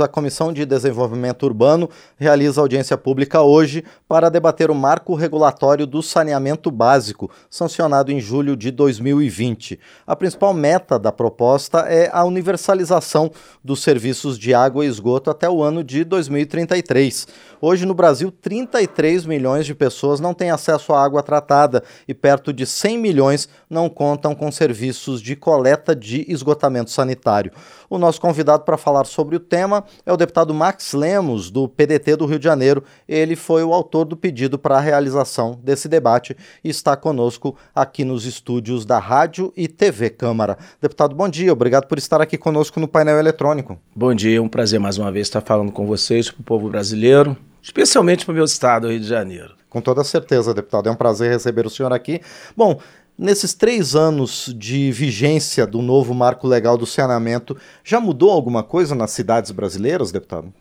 A Comissão de Desenvolvimento Urbano realiza audiência pública hoje para debater o marco regulatório do saneamento básico, sancionado em julho de 2020. A principal meta da proposta é a universalização dos serviços de água e esgoto até o ano de 2033. Hoje, no Brasil, 33 milhões de pessoas não têm acesso à água tratada e perto de 100 milhões não contam com serviços de coleta de esgotamento sanitário. O nosso convidado para falar sobre o tema é o deputado Max Lemos, do PDT do Rio de Janeiro. Ele foi o autor do pedido para a realização desse debate e está conosco aqui nos estúdios da Rádio e TV Câmara. Deputado, bom dia. Obrigado por estar aqui conosco no painel eletrônico. Bom dia, é um prazer mais uma vez estar falando com vocês, para o povo brasileiro, especialmente para o meu estado, Rio de Janeiro. Com toda certeza, deputado. É um prazer receber o senhor aqui. Bom, Nesses três anos de vigência do novo marco legal do saneamento, já mudou alguma coisa nas cidades brasileiras, deputado?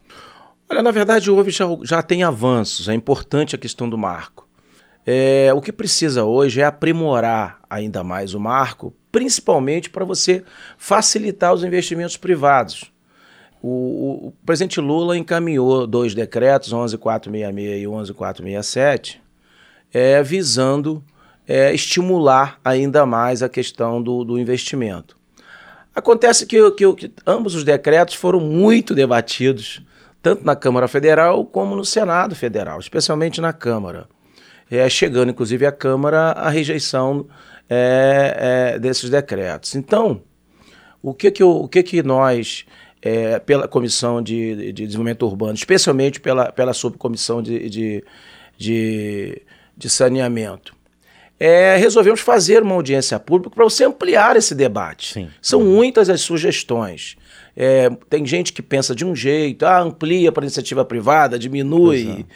Olha, na verdade, houve já, já tem avanços. É importante a questão do marco. É, o que precisa hoje é aprimorar ainda mais o marco, principalmente para você facilitar os investimentos privados. O, o, o, presidente Lula encaminhou dois decretos, 11466 e 11467, é, visando é, estimular ainda mais a questão do, do investimento. Acontece que, que, que, ambos os decretos foram muito debatidos, tanto na Câmara Federal como no Senado Federal, especialmente na Câmara. É, chegando, inclusive, à Câmara a rejeição é, é, desses decretos. Então, o que, que, o que, que nós, é, pela Comissão de, de, Desenvolvimento Urbano, especialmente pela, pela subcomissão de, de, de, de saneamento, é, resolvemos fazer uma audiência pública para você ampliar esse debate. Sim. São uhum. muitas as sugestões. É, tem gente que pensa de um jeito, ah, amplia para iniciativa privada, diminui.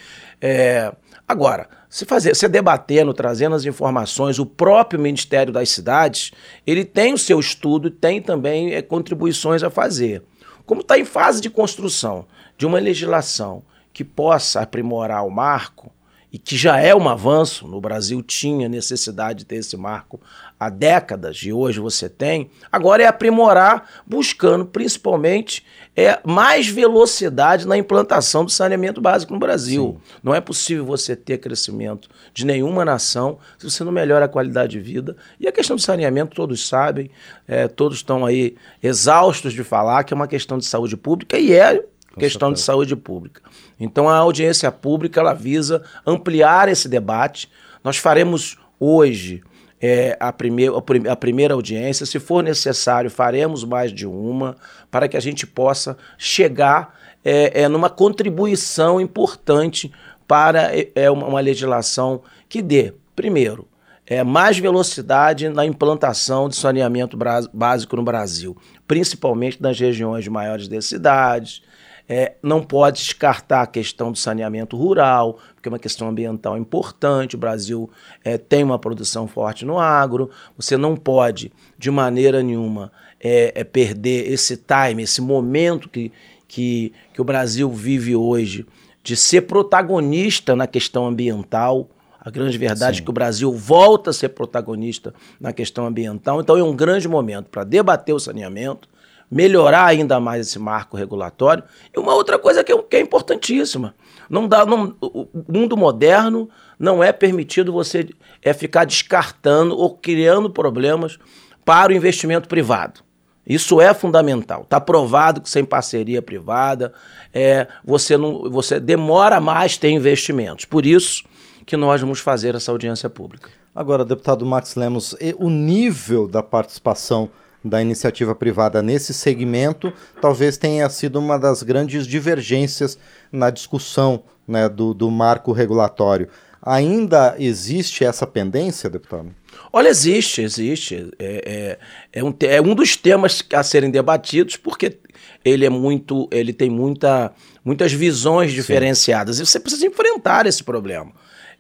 É. agora, se fazer, se debatendo, trazendo as informações, o próprio Ministério das Cidades, ele tem o seu estudo, tem também é, contribuições a fazer. Como está em fase de construção de uma legislação que possa aprimorar o marco, e que já é um avanço, no Brasil tinha necessidade de ter esse marco há décadas e hoje você tem, agora é aprimorar, buscando principalmente é, mais velocidade na implantação do saneamento básico no Brasil. Sim. Não é possível você ter crescimento de nenhuma nação se você não melhora a qualidade de vida. E a questão do saneamento, todos sabem, é, todos estão aí exaustos de falar que é uma questão de saúde pública e é questão de saúde pública. Então a audiência pública ela visa ampliar esse debate. Nós faremos hoje é, a, primeir, a primeira audiência, se for necessário, faremos mais de uma, para que a gente possa chegar é, é, numa contribuição importante para é, é uma, uma legislação que dê, primeiro, é, mais velocidade na implantação de saneamento básico no Brasil, principalmente nas regiões de maiores densidades, é, não pode descartar a questão do saneamento rural, porque é uma questão ambiental importante. O Brasil é, tem uma produção forte no agro. Você não pode, de maneira nenhuma, é, é perder esse time, esse momento que, que, que o Brasil vive hoje de ser protagonista na questão ambiental. A grande verdade Sim. é que o Brasil volta a ser protagonista na questão ambiental. Então é um grande momento para debater o saneamento, melhorar ainda mais esse marco regulatório. E uma outra coisa que é, que é importantíssima. Não dá, não, o mundo moderno não é permitido você é ficar descartando ou criando problemas para o investimento privado. Isso é fundamental. Está provado que sem parceria privada é, você, não, você demora mais ter investimentos. Por isso que nós vamos fazer essa audiência pública. Agora, deputado Max Lemos, o nível da participação da iniciativa privada nesse segmento talvez tenha sido uma das grandes divergências na discussão né, do, do marco regulatório. Ainda existe essa pendência, deputado? Olha, existe, existe. É, é, é, um, é um dos temas a serem debatidos, porque ele é muito, ele tem muita, muitas visões diferenciadas. Sim. E você precisa enfrentar esse problema.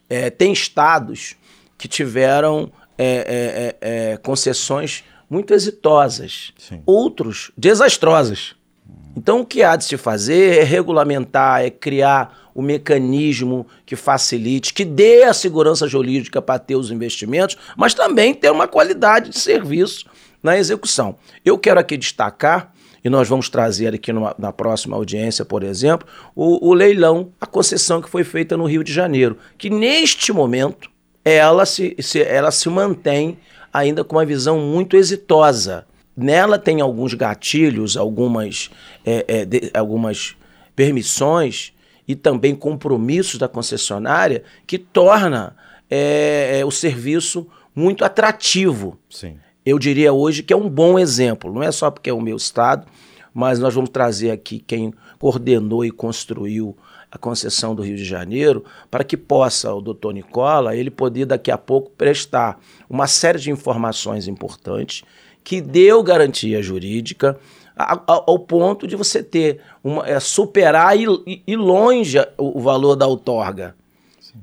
É, tem estados que tiveram é, é, é concessões muito exitosas, Sim. outros desastrosas. Então, o que há de se fazer é regulamentar, é criar o um mecanismo que facilite, que dê a segurança jurídica para ter os investimentos, mas também ter uma qualidade de serviço na execução. Eu quero aqui destacar, e nós vamos trazer aqui numa, na próxima audiência, por exemplo, o, o leilão, a concessão que foi feita no Rio de Janeiro, que neste momento ela se, se, ela se mantém ainda com uma visão muito exitosa. Nela tem alguns gatilhos, algumas, é, é, de, algumas permissões e também compromissos da concessionária que torna é, é, o serviço muito atrativo. Sim. Eu diria hoje que é um bom exemplo. Não é só porque é o meu estado, mas nós vamos trazer aqui quem coordenou e construiu a concessão do Rio de Janeiro, para que possa o doutor Nicola, ele poder daqui a pouco prestar uma série de informações importantes que deu garantia jurídica ao ponto de você ter uma, é, superar e, e longe o, o, valor da outorga.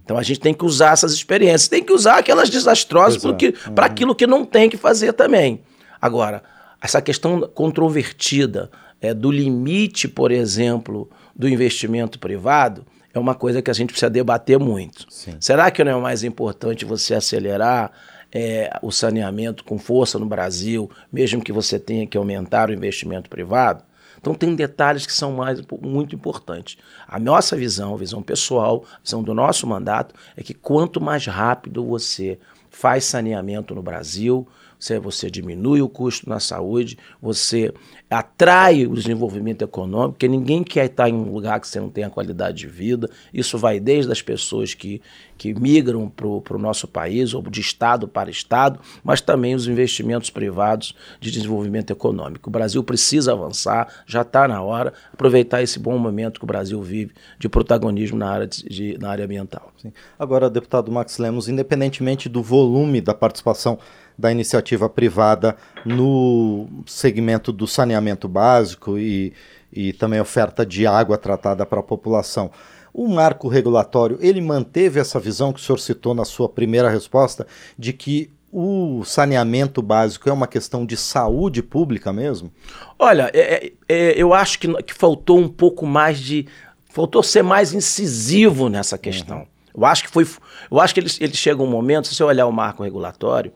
Então a gente tem que usar essas experiências, tem que usar aquelas desastrosas para uhum. aquilo que não tem que fazer também. Agora, essa questão controvertida é, do limite, por exemplo, do investimento privado, é uma coisa que a gente precisa debater muito. Sim. Será que não é mais importante você acelerar é, o saneamento com força no Brasil, mesmo que você tenha que aumentar o investimento privado? Então tem detalhes que são mais muito importantes. A nossa visão, a visão pessoal, a visão do nosso mandato é que quanto mais rápido você faz saneamento no Brasil, você, você diminui o custo na saúde, você atrai o desenvolvimento econômico, porque ninguém quer estar em um lugar que você não tenha qualidade de vida. Isso vai desde as pessoas que, que migram para o nosso país, ou de estado para estado, mas também os investimentos privados de desenvolvimento econômico. O Brasil precisa avançar, já está na hora, aproveitar esse bom momento que o Brasil vive de protagonismo na área, de, de na área ambiental. Sim. Agora, deputado Max Lemos, independentemente do volume da participação da iniciativa privada no segmento do saneamento básico e, e também oferta de água tratada para a população. O marco regulatório, ele manteve essa visão que o senhor citou na sua primeira resposta, de que o saneamento básico é uma questão de saúde pública mesmo? Olha, é, é, é eu acho que, que, faltou um pouco mais de. Faltou ser mais incisivo nessa questão. Uhum. Eu acho que foi. Eu acho que ele, ele chega um momento, se você olhar o marco regulatório,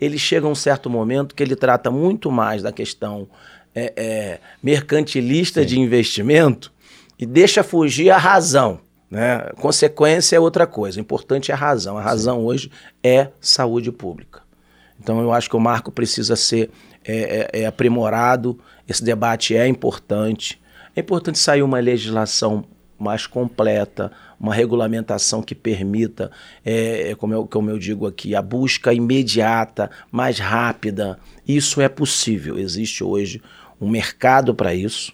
ele chega a um certo momento que ele trata muito mais da questão é, é, mercantilista Sim. de investimento e deixa fugir a razão. Né? Consequência é outra coisa. O importante é a razão. A razão Sim. hoje é saúde pública. Então eu acho que o marco precisa ser é, é, é aprimorado. Esse debate é importante. É importante sair uma legislação mais completa, uma regulamentação que permita, é, é, como, eu, como eu digo aqui, a busca imediata, mais rápida. Isso é possível. Existe hoje um mercado para isso,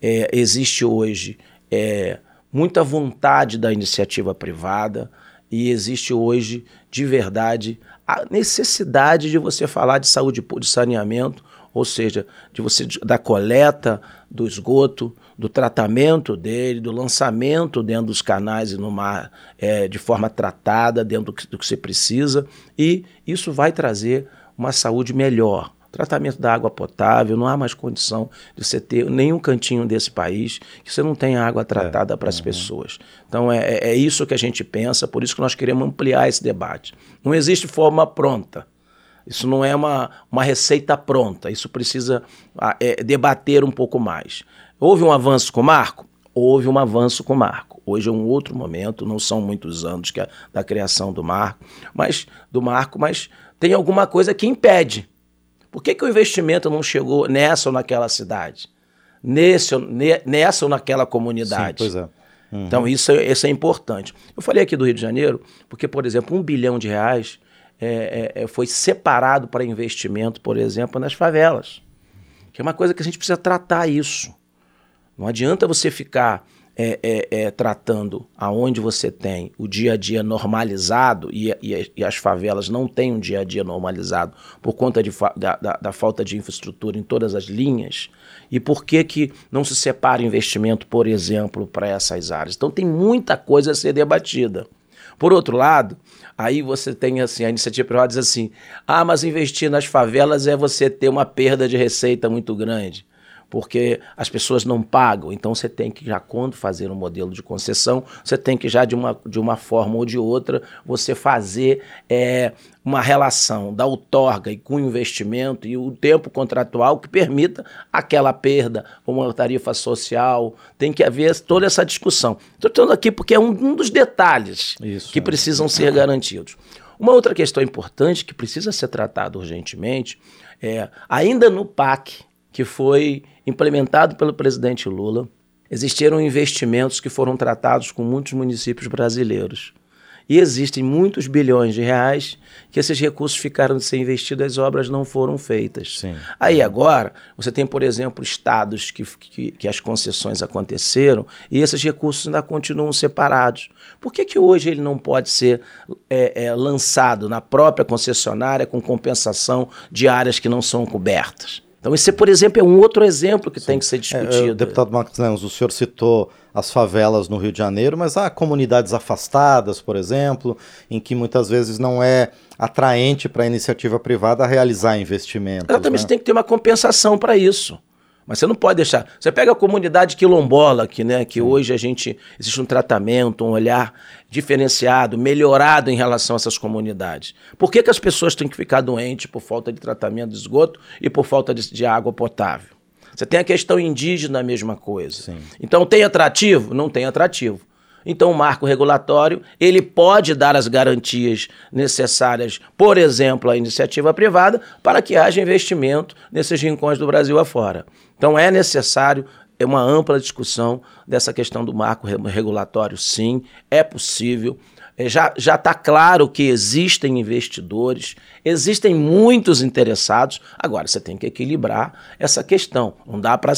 é, existe hoje é, muita vontade da iniciativa privada e existe hoje, de verdade, a necessidade de você falar de saúde, de saneamento, ou seja, de você da coleta do esgoto, do tratamento dele, do lançamento dentro dos canais e no mar é, de forma tratada, dentro do que, do que você precisa, e isso vai trazer uma saúde melhor. Tratamento da água potável, não há mais condição de você ter nenhum cantinho desse país que você não tenha água tratada é, para as uhum. pessoas. Então é, é, é isso que a gente pensa, por isso que nós queremos ampliar esse debate. Não existe forma pronta. Isso não é uma, uma receita pronta, isso precisa é, debater um pouco mais. Houve um avanço com o Marco? Houve um avanço com o Marco. Hoje é um outro momento, não são muitos anos que a, da criação do Marco, mas do Marco, mas tem alguma coisa que impede. Por que, que o investimento não chegou nessa ou naquela cidade? Nesse, nessa ou naquela comunidade? Sim, pois é. Uhum. Então, isso, é, isso é importante. Eu falei aqui do Rio de Janeiro, porque, por exemplo, um bilhão de reais é, é, é foi separado para investimento, por exemplo, nas favelas. Que é uma coisa que a gente precisa tratar isso. Não adianta você ficar é, é, é, tratando aonde você tem o dia a dia normalizado e, e, e, as favelas não têm um dia a dia normalizado por conta de, da, da, da, falta de infraestrutura em todas as linhas. E por que, que não se separa investimento, por exemplo, para essas áreas? Então tem muita coisa a ser debatida. Por outro lado, aí você tem assim, a iniciativa privada diz assim: ah, mas investir nas favelas é você ter uma perda de receita muito grande. Porque as pessoas não pagam. Então você tem que já quando fazer um modelo de concessão, você tem que já de uma, de uma forma ou de outra você fazer é, uma relação da outorga e com o investimento e o tempo contratual que permita aquela perda, uma tarifa social. Tem que haver toda essa discussão. Estou falando aqui porque é um, um dos detalhes Isso, que precisam ser garantidos. Uma outra questão importante que precisa ser tratada urgentemente é, ainda no PAC, que foi implementado pelo presidente Lula, existiram investimentos que foram tratados com muitos municípios brasileiros. E existem muitos bilhões de reais que esses recursos ficaram de ser investidos, as obras não foram feitas. Sim. Aí agora, você tem, por exemplo, estados que, que, que, as concessões aconteceram e esses recursos ainda continuam separados. Por que, que hoje ele não pode ser é, é, lançado na própria concessionária com compensação de áreas que não são cobertas? Então, esse, por exemplo, é um outro exemplo que Sim. tem que ser é, discutido. É, deputado Marcos Lemos, o senhor citou as favelas no Rio de Janeiro, mas há comunidades afastadas, por exemplo, em que muitas vezes não é atraente para a iniciativa privada realizar investimentos. Exatamente, né? tem que ter uma compensação para isso. Mas você não pode deixar. Você pega a comunidade quilombola, que, né, que hoje a gente. Existe um tratamento, um olhar diferenciado, melhorado em relação a essas comunidades. Por que, que as pessoas têm que ficar doentes por falta de tratamento de esgoto e por falta de, de água potável? Você tem a questão indígena, a mesma coisa. Sim. Então, tem atrativo? Não tem atrativo. Então, o marco regulatório ele pode dar as garantias necessárias, por exemplo, à iniciativa privada, para que haja investimento nesses rincões do Brasil afora. Então, é necessário uma ampla discussão dessa questão do marco regulatório, sim, é possível. É, já está claro que existem investidores, existem muitos interessados. Agora, você tem que equilibrar essa questão. Não dá para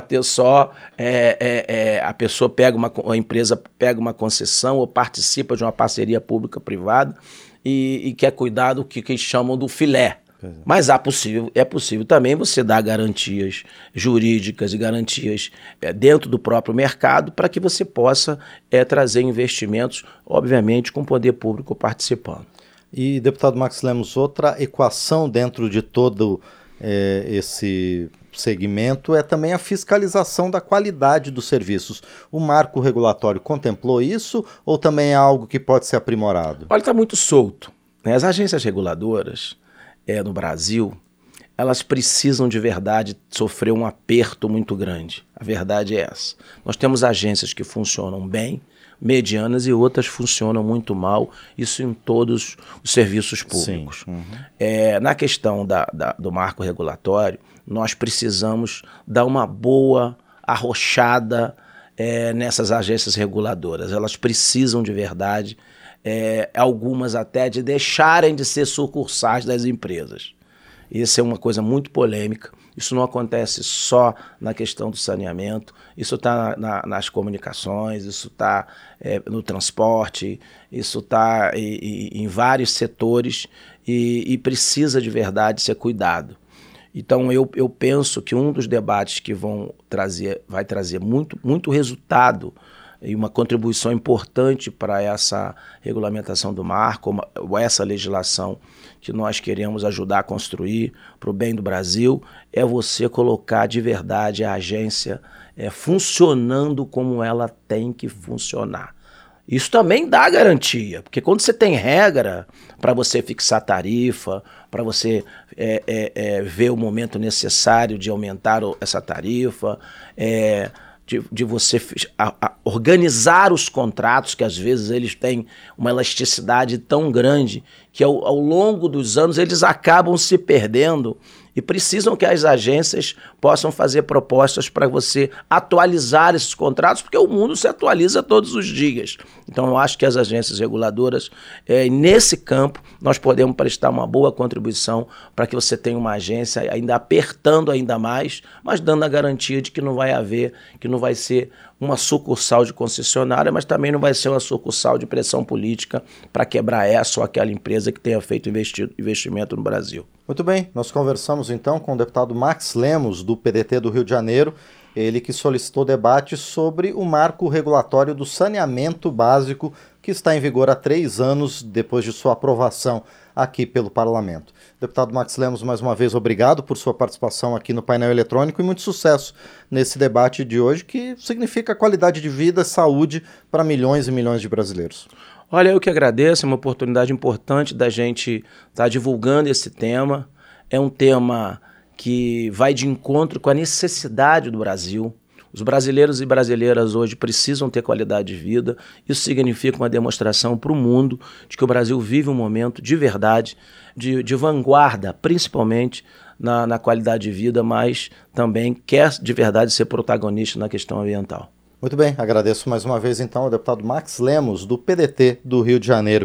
ter só é, é, é, a pessoa pega uma a empresa pega uma concessão ou participa de uma parceria pública-privada e, e, quer cuidar do que, que chamam do filé. É. Mas há possível, é possível também você dar garantias jurídicas e garantias é, dentro do próprio mercado para que você possa é, trazer investimentos, obviamente, com o poder público participando. E, deputado Max Lemos, outra equação dentro de todo é, esse segmento é também a fiscalização da qualidade dos serviços. O marco regulatório contemplou isso ou também é algo que pode ser aprimorado? Olha, está muito solto. Né? As agências reguladoras é, no Brasil, elas precisam de verdade sofrer um aperto muito grande. A verdade é essa. Nós temos agências que funcionam bem, medianas, e outras funcionam muito mal, isso em todos os serviços públicos. Uhum. É, na questão da, da, do marco regulatório, nós precisamos dar uma boa arrochada é, nessas agências reguladoras. Elas precisam de verdade é, algumas até de deixarem de ser sucursais das empresas. Isso é uma coisa muito polêmica. Isso não acontece só na questão do saneamento, isso está na, nas comunicações, isso está é, no transporte, isso está em vários setores e, e, precisa de verdade ser cuidado. Então eu, eu penso que um dos debates que vão trazer, vai trazer muito, muito resultado e uma contribuição importante para essa regulamentação do mar, como essa legislação que nós queremos ajudar a construir para o bem do Brasil, é você colocar de verdade a agência é, funcionando como ela tem que funcionar. Isso também dá garantia, porque quando você tem regra para você fixar tarifa, para você é, é, é, ver o momento necessário de aumentar essa tarifa, é, de, de você a, a organizar os contratos, que às vezes eles têm uma elasticidade tão grande que ao, ao longo dos anos eles acabam se perdendo e precisam que as agências possam fazer propostas para você atualizar esses contratos, porque o mundo se atualiza todos os dias. Então, eu acho que as agências reguladoras, é, nesse campo, nós podemos prestar uma boa contribuição para que você tenha uma agência ainda apertando ainda mais, mas dando a garantia de que não vai haver, que não vai ser uma sucursal de concessionária, mas também não vai ser uma sucursal de pressão política para quebrar essa ou aquela empresa que tenha feito investimento no Brasil. Muito bem, nós conversamos então com o deputado Max Lemos, do PDT do Rio de Janeiro, ele que solicitou debate sobre o marco regulatório do saneamento básico que está em vigor há três anos depois de sua aprovação aqui pelo parlamento. Deputado Max Lemos, mais uma vez, obrigado por sua participação aqui no painel eletrônico e muito sucesso nesse debate de hoje, que significa qualidade de vida, saúde para milhões e milhões de brasileiros. Olha, eu que agradeço, é uma oportunidade importante da gente estar tá divulgando esse tema. É um tema que vai de encontro com a necessidade do Brasil. Os brasileiros e brasileiras hoje precisam ter qualidade de vida. Isso significa uma demonstração para o mundo de que o Brasil vive um momento de verdade, de, de vanguarda, principalmente na, na qualidade de vida, mas também quer de verdade ser protagonista na questão ambiental. Muito bem, agradeço mais uma vez então ao deputado Max Lemos, do PDT do Rio de Janeiro.